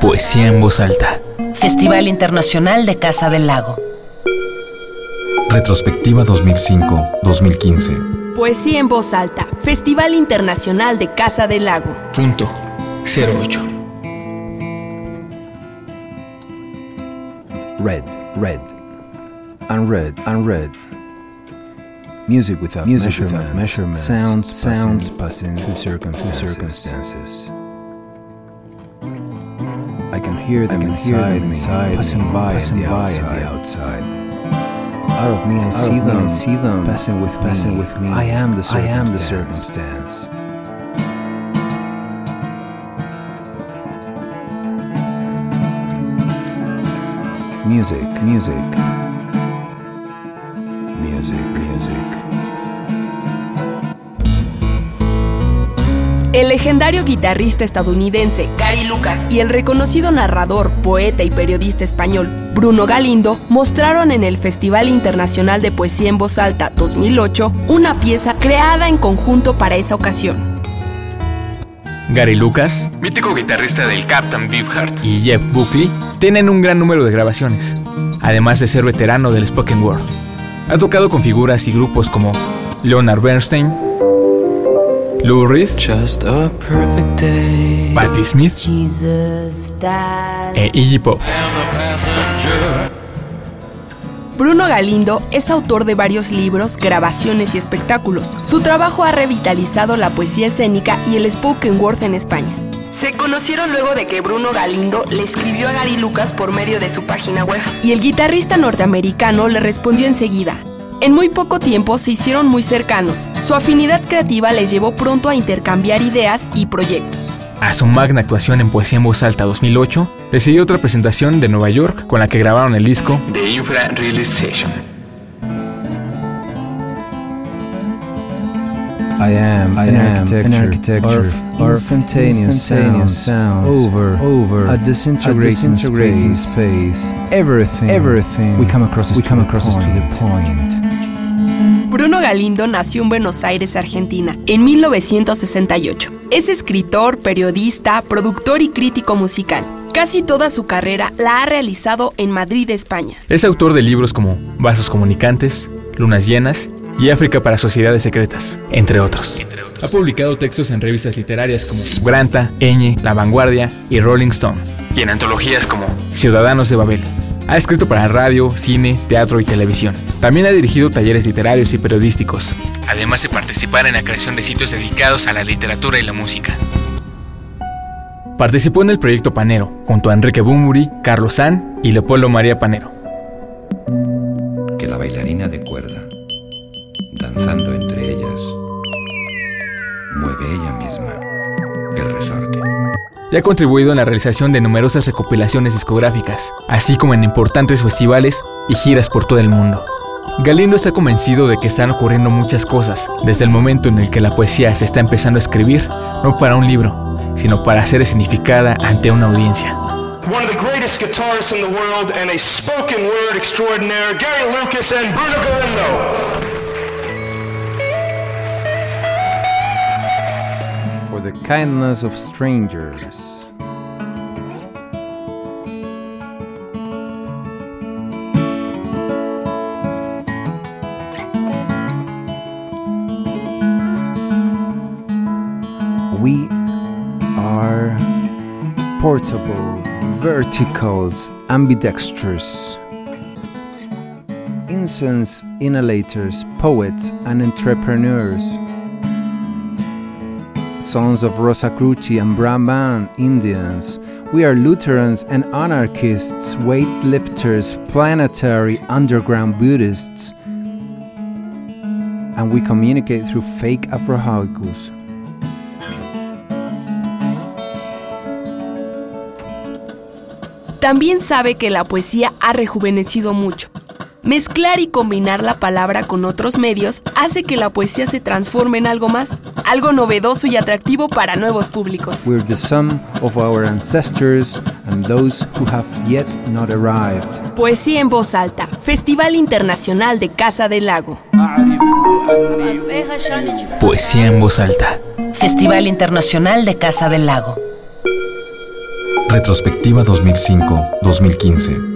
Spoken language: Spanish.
Poesía en voz alta. Festival Internacional de Casa del Lago. Retrospectiva 2005-2015. Poesía en voz alta. Festival Internacional de Casa del Lago. Punto 08. Red, red, unread, unread. Music without Music measurement, without measurement. Sounds, sounds passing through circumstances. circumstances. I can hear them I can inside, hear them inside me, passing by, passing the, by outside. the outside. Out of me, I Out see them. Me, I see them passing with passing me. with me. I am the circumstance. I am the circumstance. Music, music, El legendario guitarrista estadounidense Gary Lucas y el reconocido narrador, poeta y periodista español Bruno Galindo mostraron en el Festival Internacional de Poesía en Voz Alta 2008 una pieza creada en conjunto para esa ocasión. Gary Lucas, mítico guitarrista del Captain Beefheart, y Jeff Buckley tienen un gran número de grabaciones, además de ser veterano del spoken word. Ha tocado con figuras y grupos como Leonard Bernstein, Lou Reed, Just a perfect day. Patti Smith e Iggy Pop. Bruno Galindo es autor de varios libros, grabaciones y espectáculos. Su trabajo ha revitalizado la poesía escénica y el spoken word en España. Se conocieron luego de que Bruno Galindo le escribió a Gary Lucas por medio de su página web. Y el guitarrista norteamericano le respondió enseguida. En muy poco tiempo se hicieron muy cercanos. Su afinidad creativa les llevó pronto a intercambiar ideas y proyectos. A su magna actuación en Poesía en Voz Alta 2008, le siguió otra presentación de Nueva York con la que grabaron el disco The Infra Release Session. I am, I an, am architecture, an architecture of, of instantaneous, instantaneous sounds, sounds, over, over a disintegrating, a disintegrating space. space. Everything, everything we come across we come the across is to the point. Bruno Galindo nació en Buenos Aires, Argentina, en 1968. Es escritor, periodista, productor y crítico musical. Casi toda su carrera la ha realizado en Madrid, España. Es autor de libros como Vasos Comunicantes, Lunas Llenas y África para Sociedades Secretas, entre otros. Ha publicado textos en revistas literarias como Granta, Eñe, La Vanguardia y Rolling Stone, y en antologías como Ciudadanos de Babel. Ha escrito para radio, cine, teatro y televisión. También ha dirigido talleres literarios y periodísticos, además de participar en la creación de sitios dedicados a la literatura y la música. Participó en el proyecto Panero, junto a Enrique Bumuri, Carlos San y Leopoldo María Panero. Que la bailarina de cuerda danzando entre ellas, mueve ella misma el resorte. Y ha contribuido en la realización de numerosas recopilaciones discográficas, así como en importantes festivales y giras por todo el mundo. Galindo está convencido de que están ocurriendo muchas cosas desde el momento en el que la poesía se está empezando a escribir, no para un libro, sino para ser escenificada ante una audiencia. One of the greatest guitarists in the world and a spoken word extraordinaire, Gary Lucas and Bruno Galindo. The kindness of strangers. We are portable, verticals, ambidextrous, incense inhalators, poets, and entrepreneurs sons of Rosacruci and Brahman Indians. We are Lutherans and anarchists, weightlifters, planetary underground Buddhists. And we communicate through fake Afrohaikus. También sabe que la poesía ha rejuvenecido mucho Mezclar y combinar la palabra con otros medios hace que la poesía se transforme en algo más, algo novedoso y atractivo para nuevos públicos. We're the sum of our ancestors and those who have yet not arrived. Poesía en voz alta, Festival Internacional de Casa del Lago. Poesía en voz alta, Festival Internacional de Casa del Lago. Retrospectiva 2005-2015.